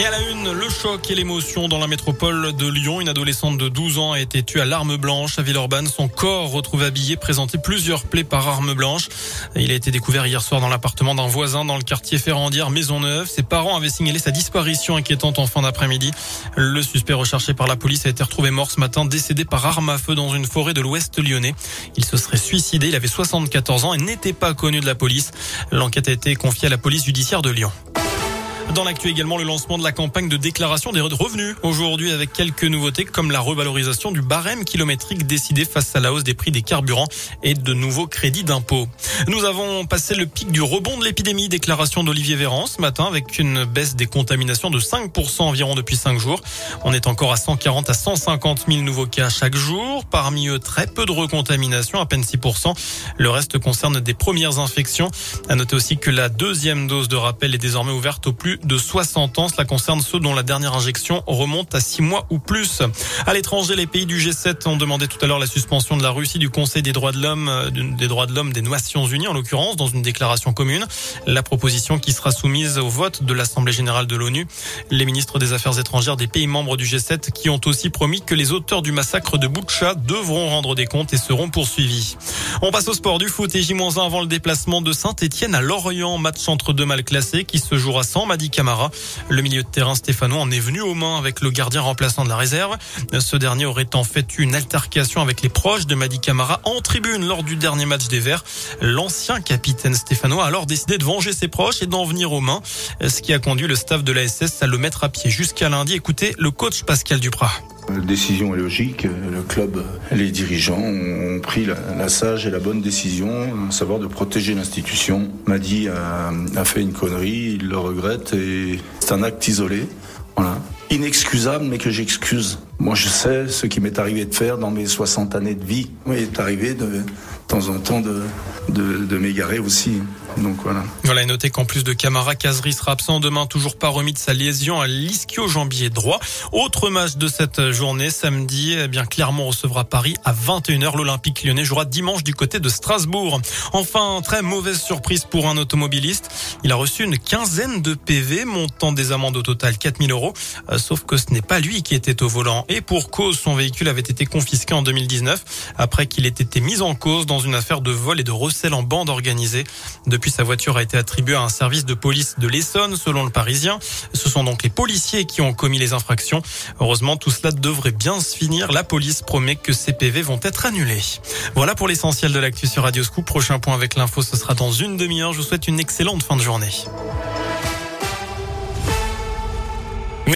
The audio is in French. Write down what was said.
Et à la une, le choc et l'émotion dans la métropole de Lyon. Une adolescente de 12 ans a été tuée à l'arme blanche à Villeurbanne. Son corps retrouvé habillé présentait plusieurs plaies par arme blanche. Il a été découvert hier soir dans l'appartement d'un voisin dans le quartier Ferrandière, Maisonneuve. Ses parents avaient signalé sa disparition inquiétante en fin d'après-midi. Le suspect recherché par la police a été retrouvé mort ce matin, décédé par arme à feu dans une forêt de l'ouest lyonnais. Il se serait suicidé. Il avait 74 ans et n'était pas connu de la police. L'enquête a été confiée à la police judiciaire de Lyon. Dans l'actu également, le lancement de la campagne de déclaration des revenus aujourd'hui avec quelques nouveautés comme la revalorisation du barème kilométrique décidé face à la hausse des prix des carburants et de nouveaux crédits d'impôt. Nous avons passé le pic du rebond de l'épidémie, déclaration d'Olivier Véran ce matin avec une baisse des contaminations de 5% environ depuis 5 jours. On est encore à 140 à 150 000 nouveaux cas chaque jour. Parmi eux, très peu de recontamination, à peine 6%. Le reste concerne des premières infections. À noter aussi que la deuxième dose de rappel est désormais ouverte au plus de 60 ans. Cela concerne ceux dont la dernière injection remonte à 6 mois ou plus. À l'étranger, les pays du G7 ont demandé tout à l'heure la suspension de la Russie du Conseil des droits de l'homme, euh, des droits de l'homme des Nations Unies en l'occurrence, dans une déclaration commune. La proposition qui sera soumise au vote de l'Assemblée générale de l'ONU. Les ministres des Affaires étrangères des pays membres du G7 qui ont aussi promis que les auteurs du massacre de Boutcha devront rendre des comptes et seront poursuivis. On passe au sport du foot et J-1 avant le déplacement de Saint-Etienne à Lorient, match entre deux mal classés qui se jouera sans Le milieu de terrain stéphanois en est venu aux mains avec le gardien remplaçant de la réserve. Ce dernier aurait en fait une altercation avec les proches de Madi Camara en tribune lors du dernier match des Verts. L'ancien capitaine stéphanois a alors décidé de venger ses proches et d'en venir aux mains, ce qui a conduit le staff de la SS à le mettre à pied jusqu'à lundi. Écoutez le coach Pascal Duprat. La décision est logique. Le club, les dirigeants ont pris la, sage et la bonne décision, à savoir de protéger l'institution. Madi a, fait une connerie, il le regrette et c'est un acte isolé. Inexcusable, mais que j'excuse. Moi, je sais ce qui m'est arrivé de faire dans mes 60 années de vie. Il est arrivé de, temps en temps de, de, m'égarer aussi. Donc voilà. Voilà, et notez qu'en plus de Camara, Kazri sera absent demain, toujours pas remis de sa lésion à l'ischio-jambier droit. Autre match de cette journée, samedi, eh bien Clermont recevra Paris à 21h. L'Olympique lyonnais jouera dimanche du côté de Strasbourg. Enfin, très mauvaise surprise pour un automobiliste. Il a reçu une quinzaine de PV, montant des amendes au total 4000 euros. Euh, sauf que ce n'est pas lui qui était au volant. Et pour cause, son véhicule avait été confisqué en 2019 après qu'il ait été mis en cause dans une affaire de vol et de recel en bande organisée. Depuis, sa voiture a été attribuée à un service de police de l'Essonne, selon le Parisien. Ce sont donc les policiers qui ont commis les infractions. Heureusement, tout cela devrait bien se finir. La police promet que ces PV vont être annulés. Voilà pour l'essentiel de l'actu sur Radio Scoop. Prochain point avec l'info, ce sera dans une demi-heure. Je vous souhaite une excellente fin de journée.